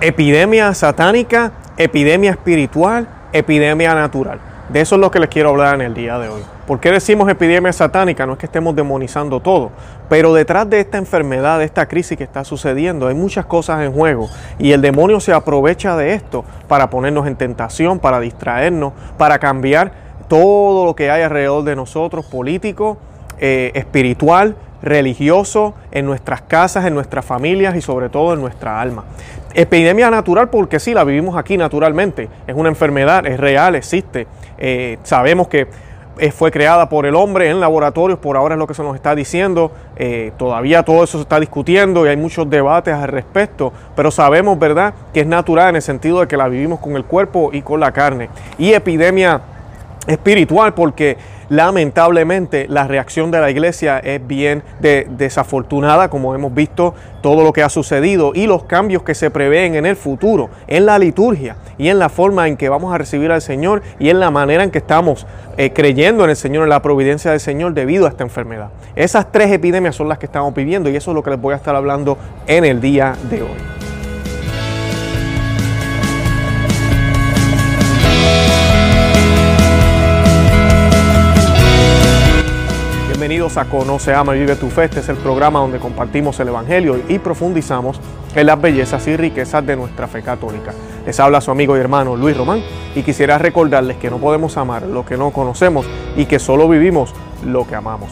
Epidemia satánica, epidemia espiritual, epidemia natural. De eso es lo que les quiero hablar en el día de hoy. ¿Por qué decimos epidemia satánica? No es que estemos demonizando todo, pero detrás de esta enfermedad, de esta crisis que está sucediendo, hay muchas cosas en juego y el demonio se aprovecha de esto para ponernos en tentación, para distraernos, para cambiar todo lo que hay alrededor de nosotros, político, eh, espiritual, religioso, en nuestras casas, en nuestras familias y sobre todo en nuestra alma. Epidemia natural porque sí, la vivimos aquí naturalmente. Es una enfermedad, es real, existe. Eh, sabemos que eh, fue creada por el hombre en laboratorios, por ahora es lo que se nos está diciendo. Eh, todavía todo eso se está discutiendo y hay muchos debates al respecto, pero sabemos, ¿verdad?, que es natural en el sentido de que la vivimos con el cuerpo y con la carne. Y epidemia espiritual porque lamentablemente la reacción de la iglesia es bien desafortunada, como hemos visto todo lo que ha sucedido y los cambios que se prevén en el futuro, en la liturgia y en la forma en que vamos a recibir al Señor y en la manera en que estamos eh, creyendo en el Señor, en la providencia del Señor debido a esta enfermedad. Esas tres epidemias son las que estamos viviendo y eso es lo que les voy a estar hablando en el día de hoy. Bienvenidos a Conoce, Ama y Vive tu Fe. Este es el programa donde compartimos el Evangelio y profundizamos en las bellezas y riquezas de nuestra fe católica. Les habla su amigo y hermano Luis Román y quisiera recordarles que no podemos amar lo que no conocemos y que solo vivimos lo que amamos.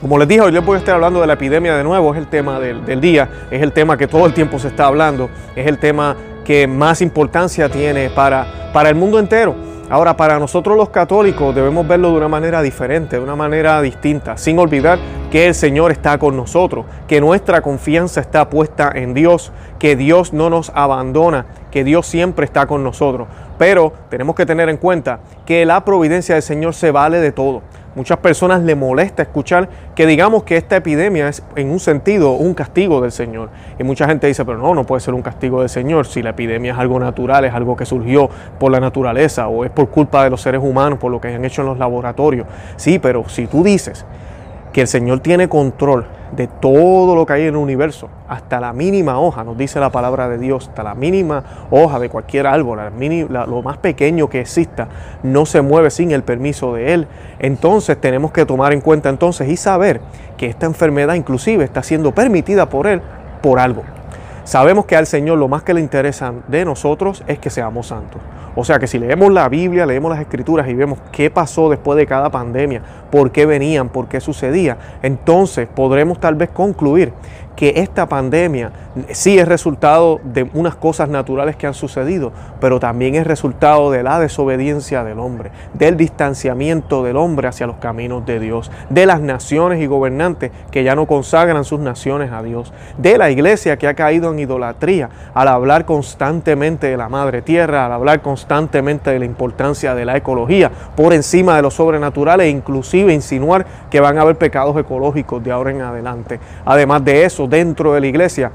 Como les dije, hoy les voy a estar hablando de la epidemia de nuevo, es el tema del, del día, es el tema que todo el tiempo se está hablando, es el tema que más importancia tiene para, para el mundo entero. Ahora, para nosotros los católicos debemos verlo de una manera diferente, de una manera distinta, sin olvidar que el Señor está con nosotros, que nuestra confianza está puesta en Dios, que Dios no nos abandona, que Dios siempre está con nosotros. Pero tenemos que tener en cuenta que la providencia del Señor se vale de todo. Muchas personas le molesta escuchar que digamos que esta epidemia es en un sentido un castigo del Señor. Y mucha gente dice, pero no, no puede ser un castigo del Señor si la epidemia es algo natural, es algo que surgió por la naturaleza o es por culpa de los seres humanos, por lo que han hecho en los laboratorios. Sí, pero si tú dices que el Señor tiene control de todo lo que hay en el universo, hasta la mínima hoja, nos dice la palabra de Dios, hasta la mínima hoja de cualquier árbol, lo más pequeño que exista, no se mueve sin el permiso de Él. Entonces tenemos que tomar en cuenta entonces y saber que esta enfermedad inclusive está siendo permitida por Él por algo. Sabemos que al Señor lo más que le interesa de nosotros es que seamos santos. O sea que si leemos la Biblia, leemos las escrituras y vemos qué pasó después de cada pandemia, por qué venían, por qué sucedía, entonces podremos tal vez concluir que esta pandemia sí es resultado de unas cosas naturales que han sucedido, pero también es resultado de la desobediencia del hombre, del distanciamiento del hombre hacia los caminos de Dios, de las naciones y gobernantes que ya no consagran sus naciones a Dios, de la iglesia que ha caído en idolatría al hablar constantemente de la madre tierra, al hablar constantemente de la importancia de la ecología por encima de lo sobrenatural e inclusive insinuar que van a haber pecados ecológicos de ahora en adelante. Además de eso, dentro de la iglesia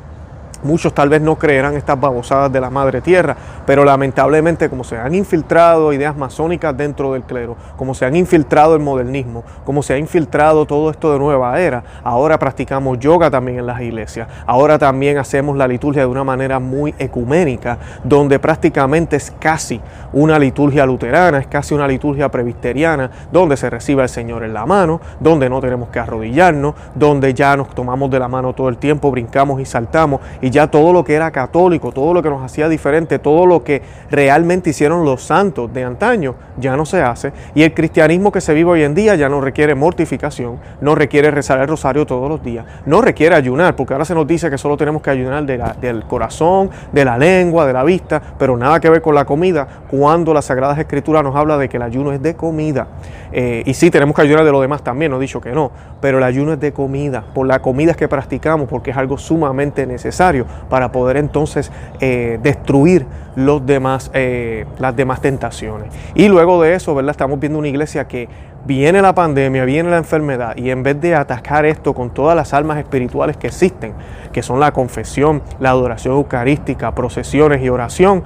Muchos tal vez no creerán estas babosadas de la madre tierra, pero lamentablemente como se han infiltrado ideas masónicas dentro del clero, como se han infiltrado el modernismo, como se ha infiltrado todo esto de nueva era, ahora practicamos yoga también en las iglesias, ahora también hacemos la liturgia de una manera muy ecuménica, donde prácticamente es casi una liturgia luterana, es casi una liturgia presbiteriana, donde se recibe al Señor en la mano, donde no tenemos que arrodillarnos, donde ya nos tomamos de la mano todo el tiempo, brincamos y saltamos ya todo lo que era católico, todo lo que nos hacía diferente, todo lo que realmente hicieron los santos de antaño, ya no se hace. Y el cristianismo que se vive hoy en día ya no requiere mortificación, no requiere rezar el rosario todos los días, no requiere ayunar, porque ahora se nos dice que solo tenemos que ayunar del corazón, de la lengua, de la vista, pero nada que ver con la comida, cuando la Sagrada Escritura nos habla de que el ayuno es de comida. Eh, y sí, tenemos que ayunar de lo demás también, no he dicho que no, pero el ayuno es de comida, por la comida que practicamos, porque es algo sumamente necesario para poder entonces eh, destruir los demás, eh, las demás tentaciones. Y luego de eso, ¿verdad? Estamos viendo una iglesia que viene la pandemia, viene la enfermedad y en vez de atacar esto con todas las almas espirituales que existen, que son la confesión, la adoración eucarística, procesiones y oración,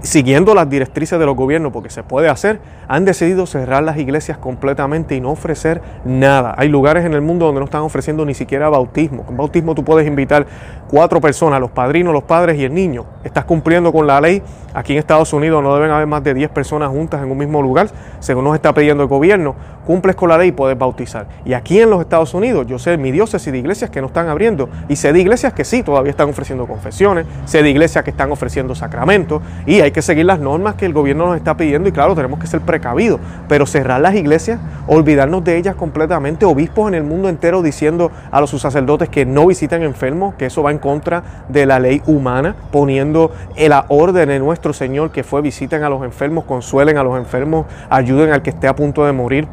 siguiendo las directrices de los gobiernos, porque se puede hacer, han decidido cerrar las iglesias completamente y no ofrecer nada. Hay lugares en el mundo donde no están ofreciendo ni siquiera bautismo. Con bautismo tú puedes invitar cuatro personas, los padrinos, los padres y el niño. Estás cumpliendo con la ley. Aquí en Estados Unidos no deben haber más de 10 personas juntas en un mismo lugar, según nos está pidiendo el gobierno. Cumples con la ley y puedes bautizar. Y aquí en los Estados Unidos, yo sé mi diócesis de iglesias que no están abriendo y sé de iglesias que sí, todavía están ofreciendo confesiones, sé de iglesias que están ofreciendo sacramentos y hay que seguir las normas que el gobierno nos está pidiendo y claro, tenemos que ser precavidos, pero cerrar las iglesias, olvidarnos de ellas completamente, obispos en el mundo entero diciendo a los sacerdotes que no visiten enfermos, que eso va en contra de la ley humana, poniendo la orden de nuestro Señor que fue visiten a los enfermos, consuelen a los enfermos, ayuden al que esté a punto de morir.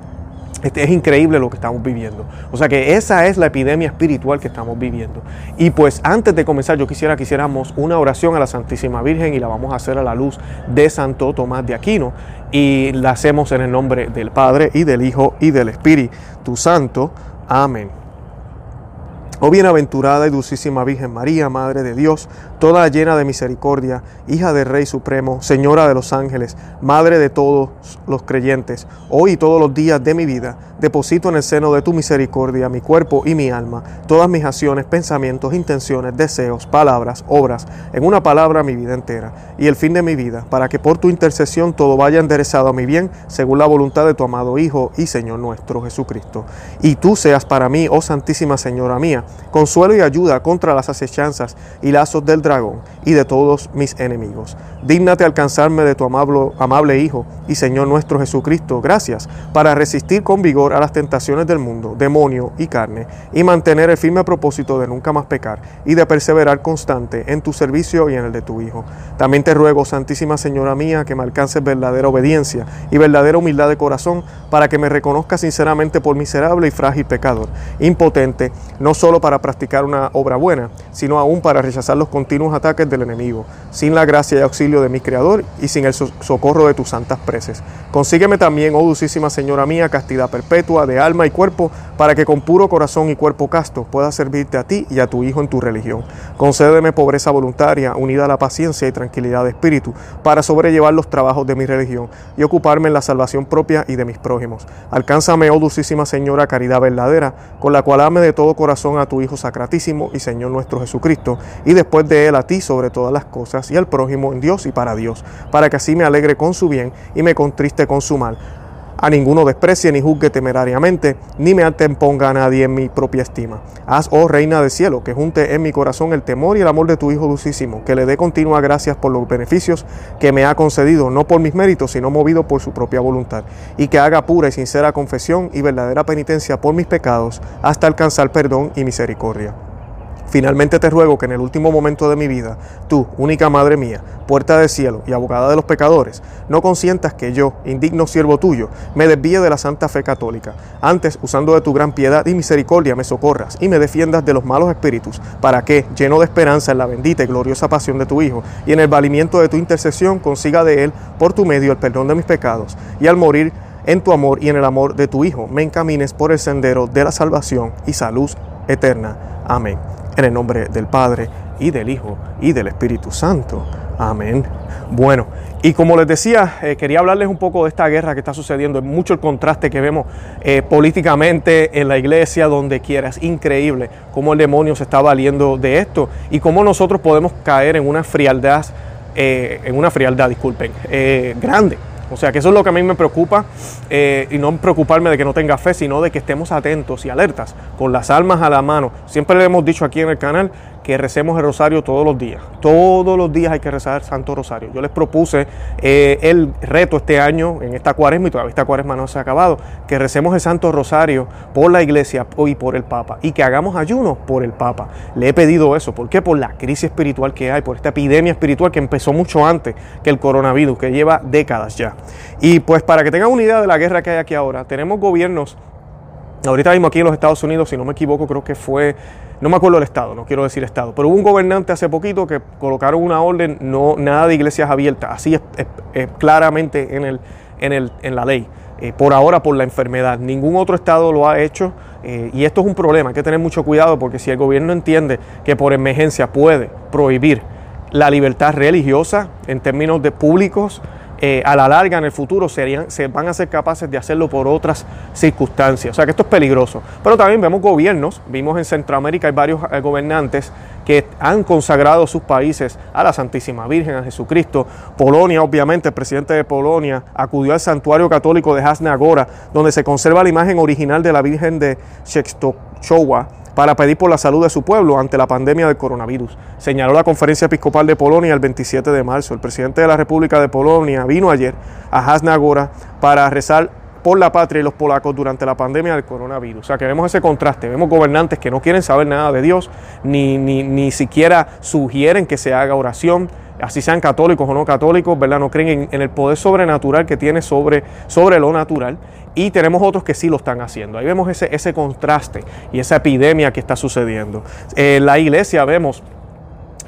Este, es increíble lo que estamos viviendo. O sea que esa es la epidemia espiritual que estamos viviendo. Y pues antes de comenzar yo quisiera que hiciéramos una oración a la Santísima Virgen y la vamos a hacer a la luz de Santo Tomás de Aquino. Y la hacemos en el nombre del Padre y del Hijo y del Espíritu Santo. Amén. Oh bienaventurada y dulcísima Virgen María, Madre de Dios, toda llena de misericordia, hija del Rey Supremo, Señora de los ángeles, Madre de todos los creyentes, hoy y todos los días de mi vida, deposito en el seno de tu misericordia mi cuerpo y mi alma, todas mis acciones, pensamientos, intenciones, deseos, palabras, obras, en una palabra mi vida entera, y el fin de mi vida, para que por tu intercesión todo vaya enderezado a mi bien, según la voluntad de tu amado Hijo y Señor nuestro Jesucristo. Y tú seas para mí, oh Santísima Señora mía, consuelo y ayuda contra las acechanzas y lazos del dragón y de todos mis enemigos. Dígnate alcanzarme de tu amable, amable Hijo y Señor nuestro Jesucristo, gracias, para resistir con vigor a las tentaciones del mundo, demonio y carne, y mantener el firme propósito de nunca más pecar y de perseverar constante en tu servicio y en el de tu Hijo. También te ruego, Santísima Señora mía, que me alcances verdadera obediencia y verdadera humildad de corazón, para que me reconozca sinceramente por miserable y frágil pecador, impotente, no solo para practicar una obra buena, sino aún para rechazar los continuos ataques del enemigo, sin la gracia y auxilio de mi Creador y sin el socorro de tus santas preces. Consígueme también, oh dulcísima Señora mía, castidad perpetua de alma y cuerpo, para que con puro corazón y cuerpo casto pueda servirte a ti y a tu Hijo en tu religión. Concédeme pobreza voluntaria, unida a la paciencia y tranquilidad de espíritu, para sobrellevar los trabajos de mi religión y ocuparme en la salvación propia y de mis prójimos. Alcánzame, oh dulcísima Señora, caridad verdadera, con la cual ame de todo corazón a tu Hijo Sacratísimo y Señor nuestro Jesucristo, y después de él a ti sobre todas las cosas, y al prójimo en Dios y para Dios, para que así me alegre con su bien y me contriste con su mal a ninguno desprecie ni juzgue temerariamente, ni me anteponga a nadie en mi propia estima. Haz, oh Reina del cielo, que junte en mi corazón el temor y el amor de tu Hijo dulcísimo, que le dé continua gracias por los beneficios que me ha concedido, no por mis méritos, sino movido por su propia voluntad, y que haga pura y sincera confesión y verdadera penitencia por mis pecados, hasta alcanzar perdón y misericordia. Finalmente te ruego que en el último momento de mi vida, tú, única Madre mía, puerta del cielo y abogada de los pecadores, no consientas que yo, indigno siervo tuyo, me desvíe de la santa fe católica. Antes, usando de tu gran piedad y misericordia, me socorras y me defiendas de los malos espíritus, para que, lleno de esperanza en la bendita y gloriosa pasión de tu Hijo, y en el valimiento de tu intercesión, consiga de Él, por tu medio, el perdón de mis pecados, y al morir, en tu amor y en el amor de tu Hijo, me encamines por el sendero de la salvación y salud eterna. Amén. En el nombre del Padre y del Hijo y del Espíritu Santo. Amén. Bueno, y como les decía, eh, quería hablarles un poco de esta guerra que está sucediendo. Es mucho el contraste que vemos eh, políticamente en la iglesia, donde quiera. Es increíble cómo el demonio se está valiendo de esto y cómo nosotros podemos caer en una frialdad, eh, en una frialdad, disculpen, grande. O sea que eso es lo que a mí me preocupa eh, y no preocuparme de que no tenga fe, sino de que estemos atentos y alertas con las almas a la mano. Siempre le hemos dicho aquí en el canal que recemos el rosario todos los días. Todos los días hay que rezar el Santo Rosario. Yo les propuse eh, el reto este año, en esta cuaresma, y todavía esta cuaresma no se ha acabado, que recemos el Santo Rosario por la iglesia y por el Papa, y que hagamos ayuno por el Papa. Le he pedido eso. ¿Por qué? Por la crisis espiritual que hay, por esta epidemia espiritual que empezó mucho antes que el coronavirus, que lleva décadas ya. Y pues para que tengan una idea de la guerra que hay aquí ahora, tenemos gobiernos, ahorita mismo aquí en los Estados Unidos, si no me equivoco, creo que fue no me acuerdo el estado, no quiero decir estado, pero hubo un gobernante hace poquito que colocaron una orden, no nada de iglesias abiertas, así es, claramente en, el, en, el, en la ley. eh, por ahora por la enfermedad. Ningún otro estado lo ha hecho eh, y esto es un problema, hay que tener mucho cuidado porque si el gobierno entiende que por emergencia puede prohibir la libertad religiosa en términos de públicos, eh, a la larga en el futuro serían, se van a ser capaces de hacerlo por otras circunstancias. O sea que esto es peligroso. Pero también vemos gobiernos, vimos en Centroamérica hay varios eh, gobernantes que han consagrado sus países a la Santísima Virgen, a Jesucristo. Polonia, obviamente, el presidente de Polonia acudió al santuario católico de Hasna Agora, donde se conserva la imagen original de la Virgen de Czestochowa para pedir por la salud de su pueblo ante la pandemia del coronavirus. Señaló la Conferencia Episcopal de Polonia el 27 de marzo. El presidente de la República de Polonia vino ayer a Hasna para rezar por la patria y los polacos durante la pandemia del coronavirus. O sea que vemos ese contraste, vemos gobernantes que no quieren saber nada de Dios, ni, ni, ni siquiera sugieren que se haga oración, así sean católicos o no católicos, ¿verdad? No creen en, el poder sobrenatural que tiene sobre, sobre lo natural. Y tenemos otros que sí lo están haciendo. Ahí vemos ese, ese contraste y esa epidemia que está sucediendo. En la iglesia vemos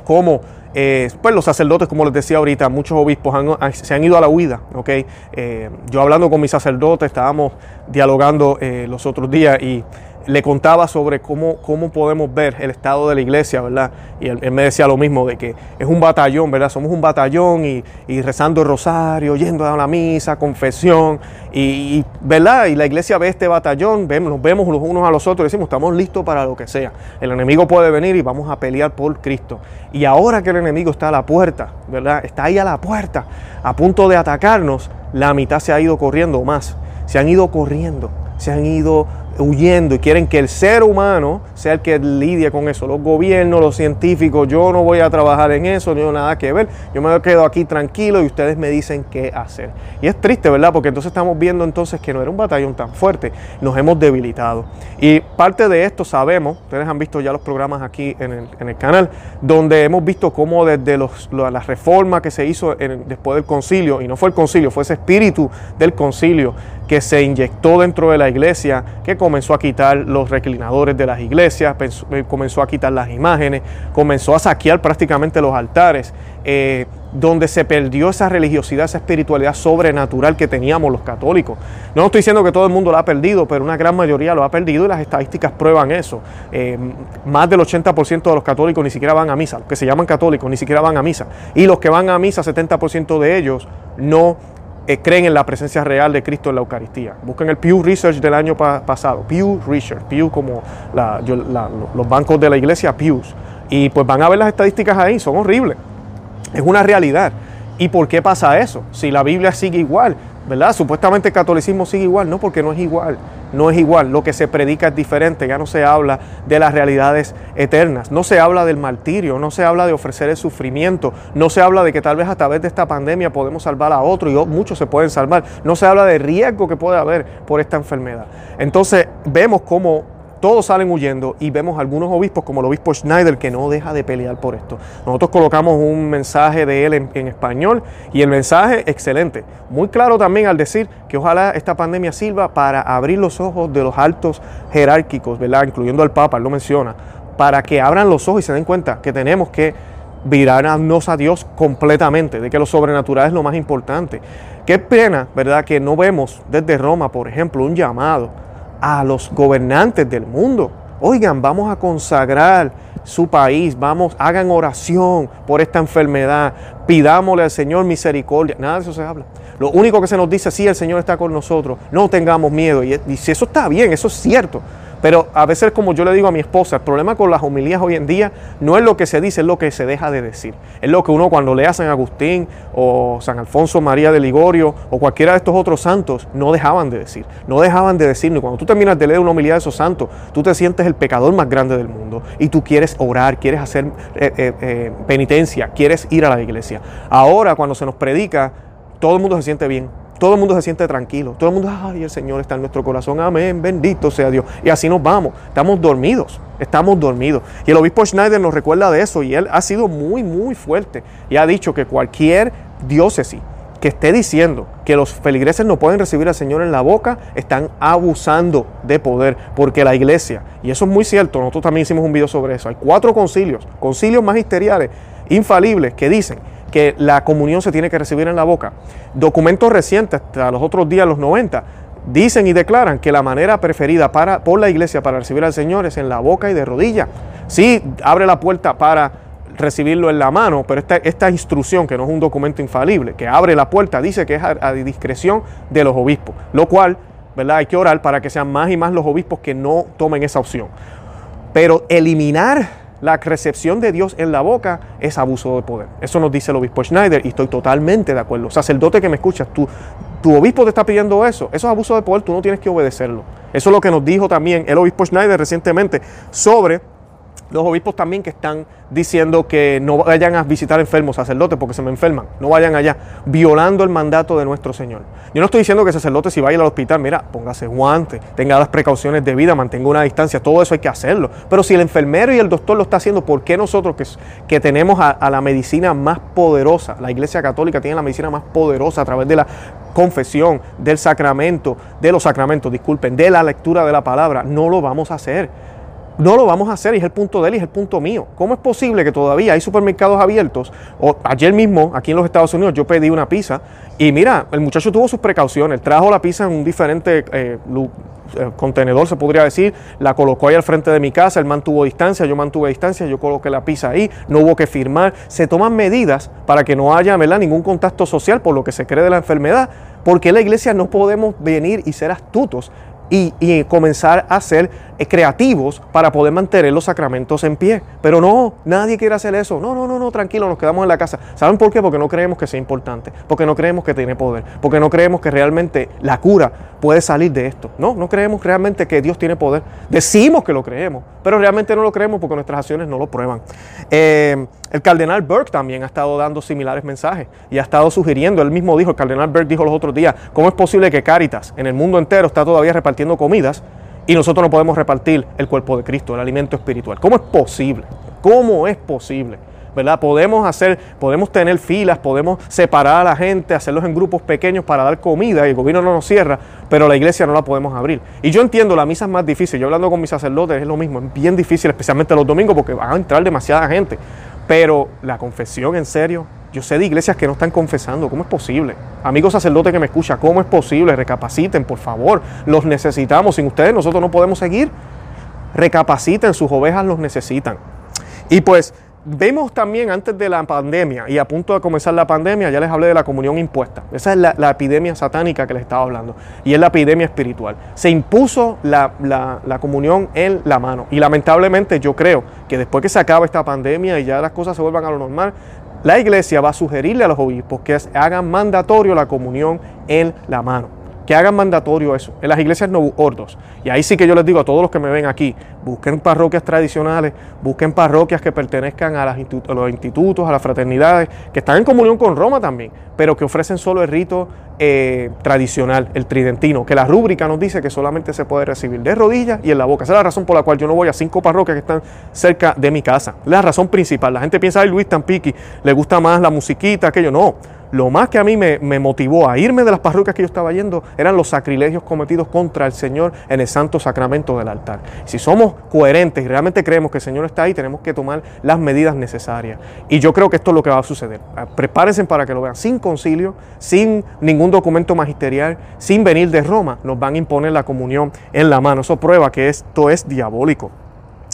cómo eh, pues los sacerdotes, como les decía ahorita, muchos obispos se han ido a la huida. ¿okay? Eh, yo hablando con mis sacerdotes, estábamos dialogando eh, los otros días y le contaba sobre cómo, cómo podemos ver el estado de la iglesia, ¿verdad? Y él, me decía lo mismo, de que es un batallón, ¿verdad? Somos un batallón y, rezando el rosario, yendo a la misa, confesión, y, ¿verdad? Y la iglesia ve este batallón, vemos, nos vemos los unos a los otros y decimos, estamos listos para lo que sea. El enemigo puede venir y vamos a pelear por Cristo. Y ahora que el enemigo está a la puerta, ¿verdad? Está ahí a la puerta, a punto de atacarnos, la mitad se ha ido corriendo más, se han ido corriendo, se han ido huyendo y quieren que el ser humano sea el que lidie con eso. Los gobiernos, los científicos, yo no voy a trabajar en eso, no tengo nada que ver. Yo me quedo aquí tranquilo y ustedes me dicen qué hacer. Y es triste, ¿verdad? Porque entonces estamos viendo entonces que no era un batallón tan fuerte, nos hemos debilitado. Y parte de esto sabemos, ustedes han visto ya los programas aquí en el, canal, donde hemos visto cómo desde los, la reforma que se hizo después del concilio, y no fue el concilio, fue ese espíritu del concilio que se inyectó dentro de la iglesia, que comenzó a quitar los reclinadores de las iglesias, eh, comenzó a quitar las imágenes, comenzó a saquear prácticamente los altares, eh, donde se perdió esa religiosidad, esa espiritualidad sobrenatural que teníamos los católicos. No estoy diciendo que todo el mundo lo ha perdido, pero una gran mayoría lo ha perdido y las estadísticas prueban eso. Eh, más del 80% de los católicos ni siquiera van a misa, los que se llaman católicos ni siquiera van a misa. Y los que van a misa, 70% de ellos no eh, creen en la presencia real de Cristo en la Eucaristía. Busquen el Pew Research del año pasado, Pew Research, Pew como los bancos de la iglesia, Pews, y pues van a ver las estadísticas ahí, son horribles. Es una realidad. ¿Y por qué pasa eso? Si la Biblia sigue igual, ¿verdad? Supuestamente el catolicismo sigue igual, no, porque no es igual, no es igual, lo que se predica es diferente, ya no se habla de las realidades eternas, no se habla del martirio, no se habla de ofrecer el sufrimiento, no se habla de que tal vez a través de esta pandemia podemos salvar a otro y muchos se pueden salvar, no se habla del riesgo que puede haber por esta enfermedad. Entonces vemos cómo todos salen huyendo y vemos algunos obispos como el obispo Schneider que no deja de pelear por esto. Nosotros colocamos un mensaje de él en, español y el mensaje excelente, muy claro también al decir que ojalá esta pandemia sirva para abrir los ojos de los altos jerárquicos, ¿verdad? incluyendo al Papa, él lo menciona, para que abran los ojos y se den cuenta que tenemos que virarnos a Dios completamente, de que lo sobrenatural es lo más importante. Qué pena, ¿verdad?, que no vemos desde Roma, por ejemplo, un llamado a los gobernantes del mundo. Oigan, vamos a consagrar su país, vamos, hagan oración por esta enfermedad, pidámosle al Señor misericordia. Nada de eso se habla. Lo único que se nos dice, sí, el Señor está con nosotros, no tengamos miedo. Y, y si eso está bien, eso es cierto. Pero a veces, como yo le digo a mi esposa, el problema con las homilías hoy en día no es lo que se dice, es lo que se deja de decir. Es lo que uno cuando lea a San Agustín o San Alfonso María de Ligorio o cualquiera de estos otros santos, no dejaban de decir. No dejaban de decir. Y cuando tú terminas de leer una homilía de esos santos, tú te sientes el pecador más grande del mundo y tú quieres orar, quieres hacer eh, eh, eh, penitencia, quieres ir a la iglesia. Ahora, cuando se nos predica, todo el mundo se siente bien todo el mundo se siente tranquilo. Todo el mundo, ay, el Señor está en nuestro corazón. Amén, bendito sea Dios. Y así nos vamos. Estamos dormidos. Estamos dormidos. Y el obispo Schneider nos recuerda de eso. Y él ha sido muy, muy fuerte. Y ha dicho que cualquier diócesis que esté diciendo que los feligreses no pueden recibir al Señor en la boca, están abusando de poder, porque la iglesia, y eso es muy cierto, nosotros también hicimos un video sobre eso, hay cuatro concilios, concilios magisteriales infalibles que dicen que la comunión se tiene que recibir en la boca. Documentos recientes, hasta los otros días, los 90, dicen y declaran que la manera preferida para, por la iglesia para recibir al Señor es en la boca y de rodilla. Sí, abre la puerta para recibirlo en la mano, pero esta, esta instrucción, que no es un documento infalible, que abre la puerta, dice que es a, a discreción de los obispos, lo cual, ¿verdad? Hay que orar para que sean más y más los obispos que no tomen esa opción. Pero eliminar la recepción de Dios en la boca es abuso de poder. Eso nos dice el obispo Schneider y estoy totalmente de acuerdo. Sacerdote que me escuchas, tú, tu obispo te está pidiendo eso. Eso es abuso de poder, tú no tienes que obedecerlo. Eso es lo que nos dijo también el obispo Schneider recientemente sobre los obispos también que están diciendo que no vayan a visitar enfermos, sacerdotes, porque se me enferman, no vayan allá, violando el mandato de nuestro Señor. Yo no estoy diciendo que sacerdote si vaya al hospital, mira, póngase guantes, tenga las precauciones de vida, mantenga una distancia, todo eso hay que hacerlo. Pero si el enfermero y el doctor lo está haciendo, ¿por qué nosotros que, que tenemos a, a la medicina más poderosa, la Iglesia Católica tiene la medicina más poderosa a través de la confesión, del sacramento, de los sacramentos, disculpen, de la lectura de la palabra, no lo vamos a hacer? No lo vamos a hacer y es el punto de él y es el punto mío. ¿Cómo es posible que todavía hay supermercados abiertos? Ayer mismo, aquí en los Estados Unidos, yo pedí una pizza y mira, el muchacho tuvo sus precauciones, trajo la pizza en un diferente eh, eh, contenedor, se podría decir, la colocó ahí al frente de mi casa, él mantuvo distancia, yo mantuve distancia, yo coloqué la pizza ahí, no hubo que firmar. Se toman medidas para que no haya ningún contacto social por lo que se cree de la enfermedad, porque en la iglesia no podemos venir y ser astutos y, comenzar a eh, creativos para poder mantener los sacramentos en pie. Pero no, nadie quiere hacer eso. No, no, no, no, tranquilo, nos quedamos en la casa. ¿Saben por qué? Porque no creemos que sea importante, porque no creemos que tiene poder, porque no creemos que realmente la cura puede salir de esto. No, no creemos realmente que Dios tiene poder. Decimos que lo creemos, pero realmente no lo creemos porque nuestras acciones no lo prueban. Eh, el cardenal Burke también ha estado dando similares mensajes y ha estado sugiriendo, él mismo dijo, el cardenal Burke dijo los otros días, ¿cómo es posible que Caritas en el mundo entero está todavía repartiendo comidas y nosotros no podemos repartir el cuerpo de Cristo, el alimento espiritual? ¿Cómo es posible? ¿Cómo es posible? ¿verdad? Podemos hacer, podemos tener filas, podemos separar a la gente, hacerlos en grupos pequeños para dar comida y el gobierno no nos cierra, pero la iglesia no la podemos abrir. Y yo entiendo, la misa es más difícil. Yo hablando con mis sacerdotes es lo mismo, es bien difícil, especialmente los domingos, porque van a entrar demasiada gente. Pero la confesión, en serio, yo sé de iglesias que no están confesando. ¿Cómo es posible? Amigos sacerdotes que me escuchan, ¿cómo es posible? Recapaciten, por favor. Los necesitamos. Sin ustedes nosotros no podemos seguir. Recapaciten, sus ovejas los necesitan. Y pues Vemos también antes de la pandemia y a punto de comenzar la pandemia, ya les hablé de la comunión impuesta. Esa es la, epidemia satánica que les estaba hablando y es la epidemia espiritual. Se impuso la, la, comunión en la mano y lamentablemente yo creo que después que se acaba esta pandemia y ya las cosas se vuelvan a lo normal, la iglesia va a sugerirle a los obispos que hagan mandatorio la comunión en la mano que hagan mandatorio eso. En las iglesias no ordos. Y ahí sí que yo les digo a todos los que me ven aquí, busquen parroquias tradicionales, busquen parroquias que pertenezcan a, los institutos, a las fraternidades, que están en comunión con Roma también, pero que ofrecen solo el rito eh, tradicional, el tridentino, que la rúbrica nos dice que solamente se puede recibir de rodillas y en la boca. Esa es la razón por la cual yo no voy a cinco parroquias que están cerca de mi casa. La razón principal. La gente piensa, ay Luis Tampiqui, le gusta más la musiquita, aquello. No, lo más que a mí me, motivó a irme de las parroquias que yo estaba yendo eran los sacrilegios cometidos contra el Señor en el santo sacramento del altar. Si somos coherentes y realmente creemos que el Señor está ahí, tenemos que tomar las medidas necesarias. Y yo creo que esto es lo que va a suceder. Ah, prepárense para que lo vean. Sin concilio, sin ningún documento magisterial, sin venir de Roma, nos van a imponer la comunión en la mano. Eso prueba que esto es diabólico.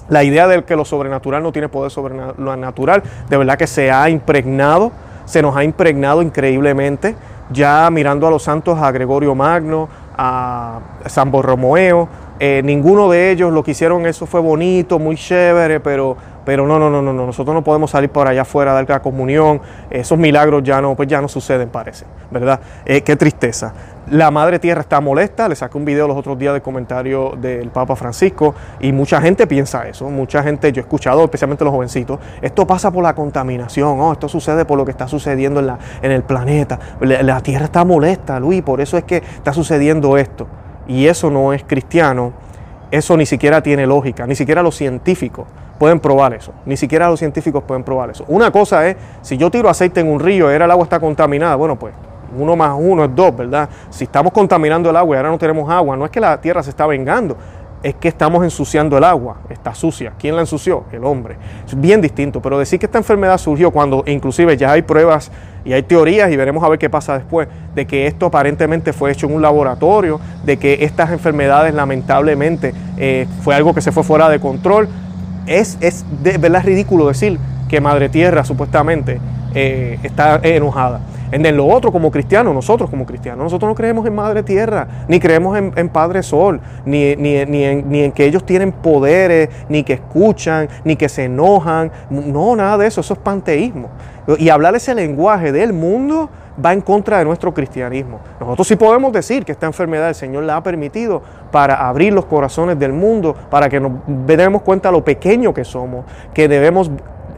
La idea de que lo sobrenatural no tiene poder sobre lo natural, de verdad que se ha impregnado se nos ha impregnado increíblemente. Ya mirando a los santos, a Gregorio Magno, a San Borromeo, eh, ninguno de ellos lo que hicieron, eso fue bonito, muy chévere, pero, pero no, no, no, no, nosotros no podemos salir por allá afuera a dar la comunión, esos milagros ya no, pues ya no suceden, parece, ¿verdad? Eh, qué tristeza. La Madre Tierra está molesta, le saqué un video los otros días de comentario del Papa Francisco y mucha gente piensa eso, mucha gente, yo he escuchado, especialmente los jovencitos, esto pasa por la contaminación, oh, esto sucede por lo que está sucediendo en, la, en el planeta, la, Tierra está molesta, Luis, por eso es que está sucediendo esto. Y eso no es cristiano, eso ni siquiera tiene lógica, ni siquiera los científicos pueden probar eso, ni siquiera los científicos pueden probar eso. Una cosa es, si yo tiro aceite en un río y el agua está contaminada, bueno, pues uno más uno es dos, ¿verdad? Si estamos contaminando el agua y ahora no tenemos agua, no es que la tierra se está vengando, es que estamos ensuciando el agua, está sucia. ¿Quién la ensució? El hombre. Es bien distinto, pero decir que esta enfermedad surgió cuando inclusive ya hay pruebas Y hay teorías, y veremos a ver qué pasa después, de que esto aparentemente fue hecho en un laboratorio, de que estas enfermedades lamentablemente eh, fue algo que se fue fuera de control. Es, es de verdad ridículo decir que Madre Tierra supuestamente eh, está enojada. En lo otro, como cristianos, nosotros como cristianos, nosotros no creemos en Madre Tierra, ni creemos en, Padre Sol, ni, ni, en, ni, en, que ellos tienen poderes, ni que escuchan, ni que se enojan. No, nada de eso, eso es panteísmo. Y hablar ese lenguaje del mundo va en contra de nuestro cristianismo. Nosotros sí podemos decir que esta enfermedad el Señor la ha permitido para abrir los corazones del mundo, para que nos demos cuenta lo pequeño que somos, que debemos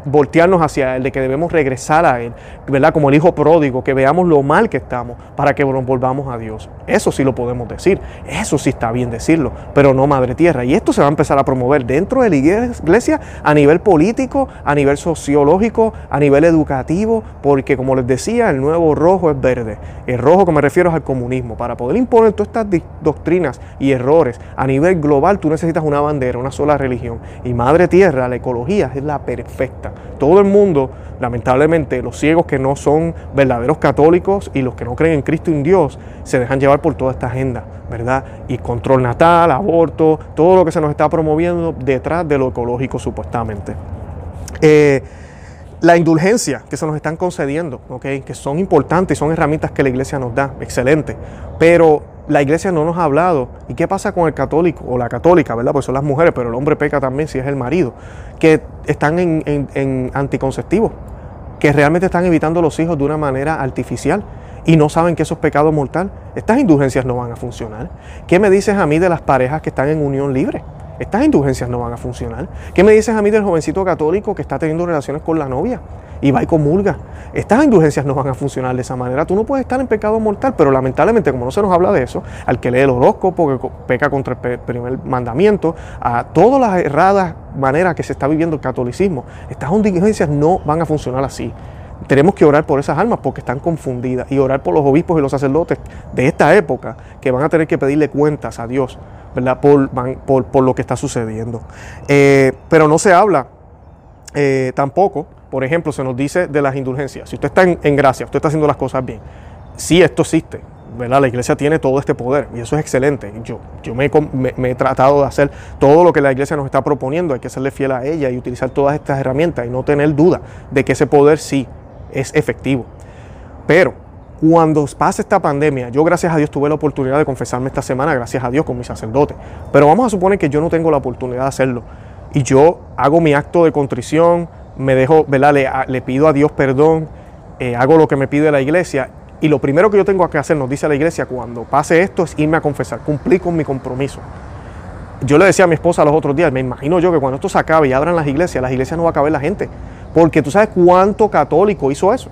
voltearnos hacia Él, de que debemos regresar a Él, ¿verdad? Como el hijo pródigo, que veamos lo mal que estamos para que nos volvamos a Dios. Eso sí lo podemos decir, eso sí está bien decirlo, pero no Madre Tierra. Y esto se va a empezar a promover dentro de la iglesia a nivel político, a nivel sociológico, a nivel educativo, porque como les decía, el nuevo rojo es verde. El rojo que me refiero es al comunismo. Para poder imponer todas estas doctrinas y errores a nivel global, tú necesitas una bandera, una sola religión. Y Madre Tierra, la ecología, es la perfecta. Todo el mundo, lamentablemente, los ciegos que no son verdaderos católicos y los que no creen en Cristo y en Dios, se dejan llevar por toda esta agenda, ¿verdad? Y control natal, aborto, todo lo que se nos está promoviendo detrás de lo ecológico supuestamente. Eh, la indulgencia que se nos están concediendo, ¿okay? que son importantes son herramientas que la iglesia nos da, excelente, pero la iglesia no nos ha hablado. ¿Y qué pasa con el católico o la católica, verdad? Porque son las mujeres, pero el hombre peca también si es el marido, que están en, anticonceptivos, que realmente están evitando los hijos de una manera artificial y no saben que eso es pecado mortal. Estas indulgencias no van a funcionar. ¿Qué me dices a mí de las parejas que están en unión libre? Estas indulgencias no van a funcionar. ¿Qué me dices a mí del jovencito católico que está teniendo relaciones con la novia y va y comulga? Estas indulgencias no van a funcionar de esa manera. Tú no puedes estar en pecado mortal, pero lamentablemente, como no se nos habla de eso, al que lee el horóscopo, que peca contra el primer mandamiento, a todas las erradas maneras que se está viviendo el catolicismo, estas indulgencias no van a funcionar así tenemos que orar por esas almas porque están confundidas y orar por los obispos y los sacerdotes de esta época que van a tener que pedirle cuentas a Dios ¿verdad? Por, por, lo que está sucediendo. Eh, pero no se habla eh, tampoco, por ejemplo, se nos dice de las indulgencias. Si usted está en, gracia, usted está haciendo las cosas bien. Sí, esto existe. ¿verdad? La iglesia tiene todo este poder y eso es excelente. Yo, yo me, he tratado de hacer todo lo que la iglesia nos está proponiendo, hay que serle fiel a ella y utilizar todas estas herramientas y no tener duda de que ese poder sí es efectivo. Pero cuando pase esta pandemia, yo gracias a Dios tuve la oportunidad de confesarme esta semana, gracias a Dios con mi sacerdote, pero vamos a suponer que yo no tengo la oportunidad de hacerlo y yo hago mi acto de contrición, me dejo, ¿verdad? Le, pido a Dios perdón, eh, hago lo que me pide la iglesia y lo primero que yo tengo que hacer, nos dice la iglesia, cuando pase esto es irme a confesar, cumplir con mi compromiso. Yo le decía a mi esposa los otros días, me imagino yo que cuando esto se acabe y abran las iglesias, las iglesias no va a caber la gente, porque tú sabes cuánto católico hizo eso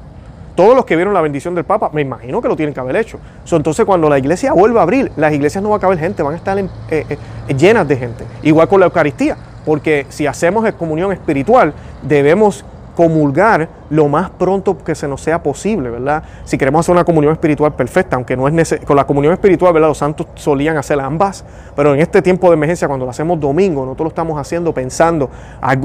todos los que vieron la bendición del Papa, me imagino que lo tienen que haber hecho. entonces, cuando la iglesia vuelva a abrir, las iglesias no va a caber gente, van a estar eh, eh, llenas de gente. Igual con la Eucaristía, porque si hacemos comunión espiritual, debemos comulgar lo más pronto que se nos sea posible, ¿verdad? Si queremos hacer una comunión espiritual perfecta, aunque no es necesario, con la comunión espiritual, ¿verdad? Los santos solían hacer ambas, pero en este tiempo de emergencia, cuando lo hacemos domingo, nosotros lo estamos haciendo pensando,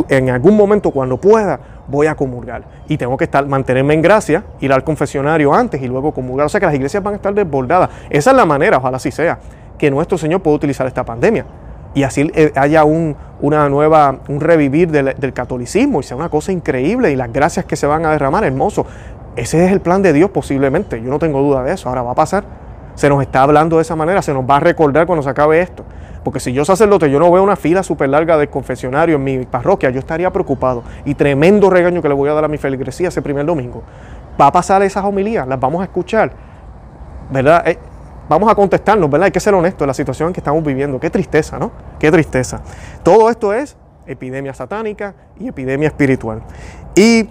en algún momento cuando pueda, voy a comulgar. Y tengo que estar, mantenerme en gracia, ir al confesionario antes y luego comulgar. O sea que las iglesias van a estar desbordadas. Esa es la manera, ojalá así sea, que nuestro Señor pueda utilizar esta pandemia y así eh, haya un, una nueva, un revivir del, catolicismo y sea una cosa increíble y las gracias que se van a derramar, hermoso. Ese es el plan de Dios posiblemente, yo no tengo duda de eso, ahora va a pasar. Se nos está hablando de esa manera, se nos va a recordar cuando se acabe esto. Porque si yo sacerdote, yo no veo una fila súper larga de confesionario en mi parroquia, yo estaría preocupado. Y tremendo regaño que le voy a dar a mi feligresía ese primer domingo. Va a pasar esas homilías, las vamos a escuchar. ¿Verdad? Eh, vamos a contestarnos, ¿verdad? Hay que ser honestos en la situación que estamos viviendo. Qué tristeza, ¿no? Qué tristeza. Todo esto es epidemia satánica y epidemia espiritual. Y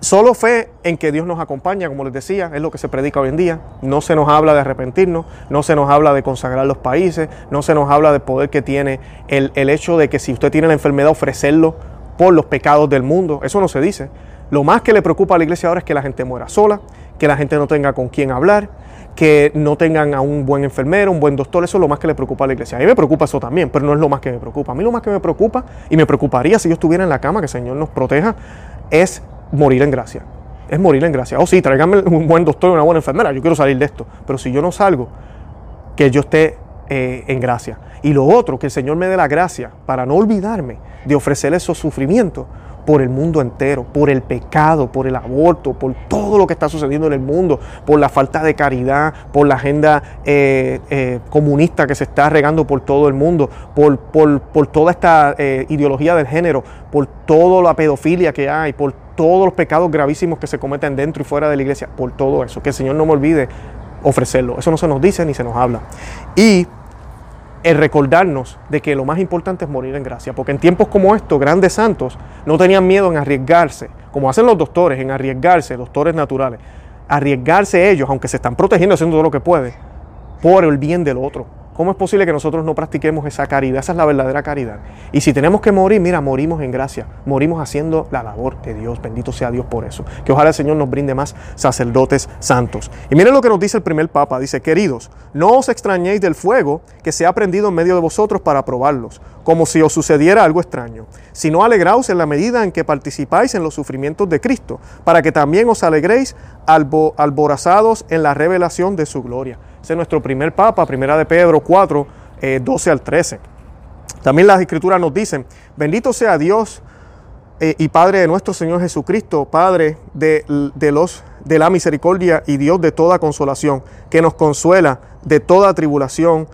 solo fe en que Dios nos acompaña, como les decía, es lo que se predica hoy en día. No se nos habla de arrepentirnos, no se nos habla de consagrar los países, no se nos habla del poder que tiene el, el hecho de que si usted tiene la enfermedad, ofrecerlo por los pecados del mundo. Eso no se dice. Lo más que le preocupa a la iglesia ahora es que la gente muera sola, que la gente no tenga con quién hablar, que no tengan a un buen enfermero, un buen doctor, eso es lo más que le preocupa a la iglesia. A mí me preocupa eso también, pero no es lo más que me preocupa. A mí lo más que me preocupa, y me preocuparía si yo estuviera en la cama, que el Señor nos proteja, es morir en gracia. es morir en gracia. Oh, sí, tráigame un buen doctor y una buena enfermera, yo quiero salir de esto. Pero si yo no salgo, que yo esté eh, en gracia. Y lo otro, que el Señor me dé la gracia para no olvidarme de ofrecer esos sufrimientos por el mundo entero, por el pecado, por el aborto, por todo lo que está sucediendo en el mundo, por la falta de caridad, por la agenda eh, eh, comunista que se está regando por todo el mundo, por, por, toda esta ideología del género, por toda la pedofilia que hay, por todos los pecados gravísimos que se cometen dentro y fuera de la iglesia, por todo eso. Que el Señor no me olvide ofrecerlo. Eso no se nos dice ni se nos habla. Y el recordarnos de que lo más importante es morir en gracia, porque en tiempos como estos, grandes santos no tenían miedo en arriesgarse, como hacen los doctores, en arriesgarse, doctores naturales, arriesgarse ellos, aunque se están protegiendo, haciendo todo lo que pueden, por el bien del otro. ¿Cómo es posible que nosotros no practiquemos esa caridad? Esa es la verdadera caridad. Y si tenemos que morir, mira, morimos en gracia, morimos haciendo la labor de Dios. Bendito sea Dios por eso. Que ojalá el Señor nos brinde más sacerdotes santos. Y miren lo que nos dice el primer Papa. Dice, queridos, no os extrañéis del fuego que se ha prendido en medio de vosotros para probarlos, como si os sucediera algo extraño, sino alegraos en la medida en que participáis en los sufrimientos de Cristo, para que también os alegréis alborazados en la revelación de su gloria. Ese es nuestro primer Papa, primera de Pedro 4, 12 eh, al 13. También las escrituras nos dicen, bendito sea Dios eh, y Padre de nuestro Señor Jesucristo, Padre de, de, los, de la misericordia y Dios de toda consolación, que nos consuela de toda tribulación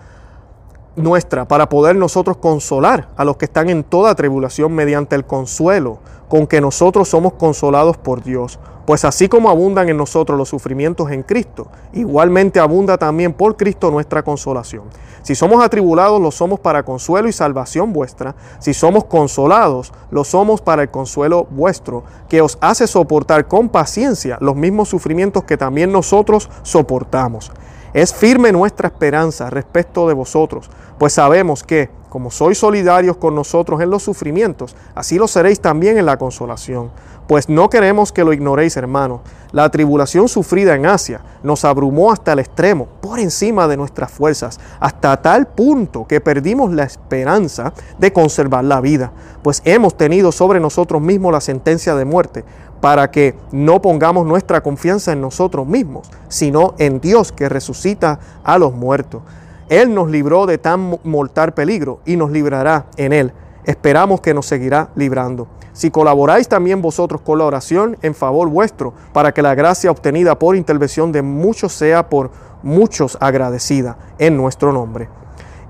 nuestra, para poder nosotros consolar a los que están en toda tribulación mediante el consuelo con que nosotros somos consolados por Dios pues así como abundan en nosotros los sufrimientos en Cristo, igualmente abunda también por Cristo nuestra consolación. Si somos atribulados, lo somos para consuelo y salvación vuestra. Si somos consolados, lo somos para el consuelo vuestro, que os hace soportar con paciencia los mismos sufrimientos que también nosotros soportamos. Es firme nuestra esperanza respecto de vosotros, pues sabemos que, como sois solidarios con nosotros en los sufrimientos, así lo seréis también en la consolación pues no queremos que lo ignoréis, hermanos. La tribulación sufrida en Asia nos abrumó hasta el extremo, por encima de nuestras fuerzas, hasta tal punto que perdimos la esperanza de conservar la vida, pues hemos tenido sobre nosotros mismos la sentencia de muerte, para que no pongamos nuestra confianza en nosotros mismos, sino en Dios que resucita a los muertos. Él nos libró de tan mortal peligro y nos librará en Él. Esperamos que nos seguirá librando si colaboráis también vosotros con la oración en favor vuestro, para que la gracia obtenida por intervención de muchos sea por muchos agradecida en nuestro nombre.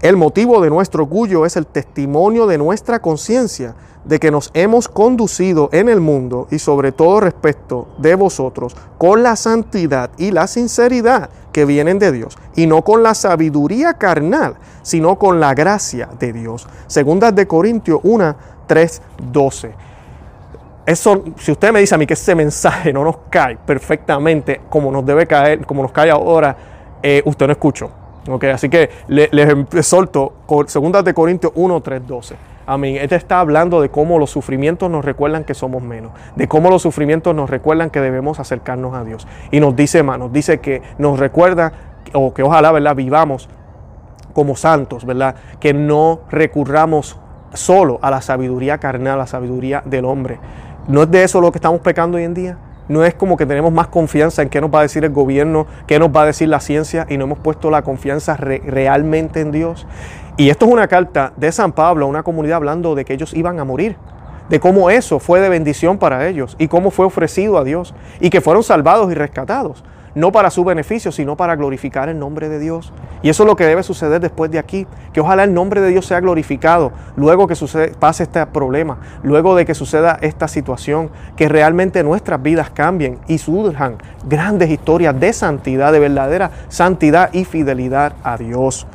El motivo de nuestro orgullo es el testimonio de nuestra conciencia de que nos hemos conducido en el mundo y sobre todo respecto de vosotros con la santidad y la sinceridad que vienen de Dios y no con la sabiduría carnal, sino con la gracia de Dios. Segunda de Corintios 1, 3, 12. Eso, si usted me dice a mí que ese mensaje no nos cae perfectamente como nos debe caer, como nos cae ahora, eh, usted no escuchó. Okay, así que les le solto Segunda de Corintios 1, 3, 12. Amén. Este está hablando de cómo los sufrimientos nos recuerdan que somos menos, de cómo los sufrimientos nos recuerdan que debemos acercarnos a Dios. Y nos dice más, nos dice que nos recuerda, o que ojalá, ¿verdad?, vivamos como santos, ¿verdad? Que no recurramos solo a la sabiduría carnal, a la sabiduría del hombre, ¿No es de eso lo que estamos pecando hoy en día? No es como que tenemos más confianza en qué nos va a decir el gobierno, qué nos va a decir la ciencia y no hemos puesto la confianza realmente en Dios. Y esto es una carta de San Pablo a una comunidad hablando de que ellos iban a morir, de cómo eso fue de bendición para ellos y cómo fue ofrecido a Dios y que fueron salvados y rescatados no para su beneficio, sino para glorificar el nombre de Dios. Y eso es lo que debe suceder después de aquí, que ojalá el nombre de Dios sea glorificado luego que sucede, pase este problema, luego de que suceda esta situación, que realmente nuestras vidas cambien y surjan grandes historias de santidad, de verdadera santidad y fidelidad a Dios.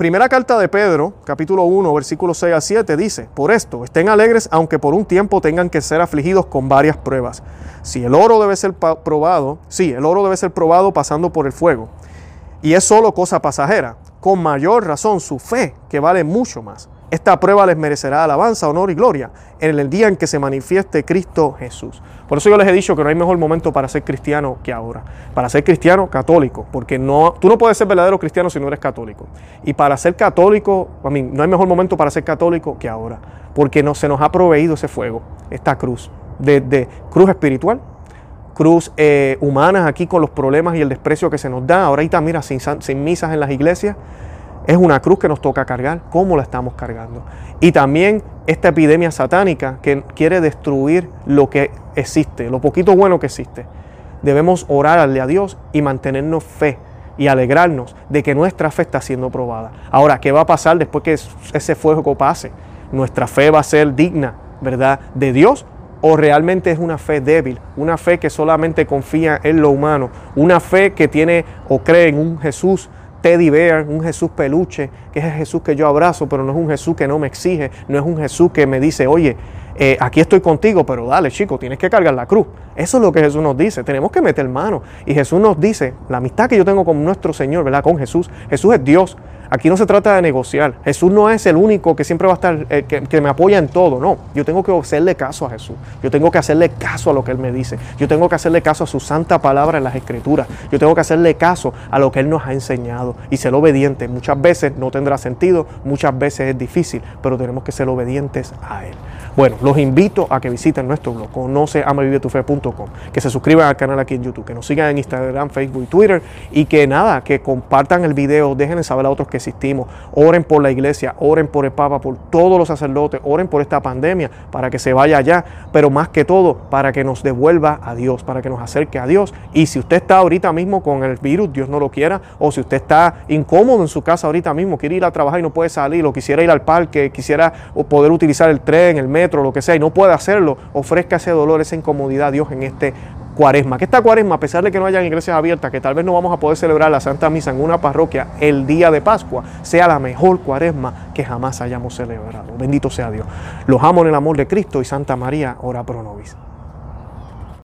Primera carta de Pedro, capítulo 1, versículos 6 a 7, dice, por esto, estén alegres aunque por un tiempo tengan que ser afligidos con varias pruebas si el oro debe ser probado, sí, el oro debe ser probado pasando por el fuego. Y es solo cosa pasajera. Con mayor razón su fe, que vale mucho más. Esta prueba les merecerá alabanza, honor y gloria en el día en que se manifieste Cristo Jesús. Por eso yo les he dicho que no hay mejor momento para ser cristiano que ahora. Para ser cristiano católico, porque no, tú no puedes ser verdadero cristiano si no eres católico. Y para ser católico, a mí, no hay mejor momento para ser católico que ahora, porque no, se nos ha proveído ese fuego, esta cruz de, cruz espiritual cruz eh, humanas aquí con los problemas y el desprecio que se nos da. Ahorita, mira, sin, sin misas en las iglesias, es una cruz que nos toca cargar. ¿Cómo la estamos cargando? Y también esta epidemia satánica que quiere destruir lo que existe, lo poquito bueno que existe. Debemos orarle a Dios y mantenernos fe y alegrarnos de que nuestra fe está siendo probada. Ahora, ¿qué va a pasar después que ese fuego pase? ¿Nuestra fe va a ser digna, verdad, de Dios? ¿O realmente es una fe débil? Una fe que solamente confía en lo humano. Una fe que tiene o cree en un Jesús teddy bear, un Jesús peluche, que es el Jesús que yo abrazo, pero no es un Jesús que no me exige, no es un Jesús que me dice, oye, eh, aquí estoy contigo, pero dale, chico, tienes que cargar la cruz. Eso es lo que Jesús nos dice. Tenemos que meter mano. Y Jesús nos dice, la amistad que yo tengo con nuestro Señor, ¿verdad? Con Jesús. Jesús es Dios. Aquí no se trata de negociar. Jesús no es el único que siempre va a estar, eh, que, me apoya en todo. No, yo tengo que hacerle caso a Jesús. Yo tengo que hacerle caso a lo que Él me dice. Yo tengo que hacerle caso a su santa palabra en las Escrituras. Yo tengo que hacerle caso a lo que Él nos ha enseñado y ser obediente. Muchas veces no tendrá sentido, muchas veces es difícil, pero tenemos que ser obedientes a Él. Bueno, los invito a que visiten nuestro blog, conoceamavivetufe.com, que se suscriban al canal aquí en YouTube, que nos sigan en Instagram, Facebook y Twitter y que nada, que compartan el video, déjenle saber a otros que existimos. Oren por la iglesia, oren por el Papa, por todos los sacerdotes, oren por esta pandemia para que se vaya allá, pero más que todo para que nos devuelva a Dios, para que nos acerque a Dios. Y si usted está ahorita mismo con el virus, Dios no lo quiera, o si usted está incómodo en su casa ahorita mismo, quiere ir a trabajar y no puede salir, o quisiera ir al parque, quisiera poder utilizar el tren, el metro, lo que sea, y no puede hacerlo, ofrezca ese dolor, esa incomodidad a Dios en este cuaresma. Que esta cuaresma, a pesar de que no hayan iglesias abiertas, que tal vez no vamos a poder celebrar la Santa Misa en una parroquia el día de Pascua, sea la mejor cuaresma que jamás hayamos celebrado. Bendito sea Dios. Los amo en el amor de Cristo y Santa María, ora pro nobis.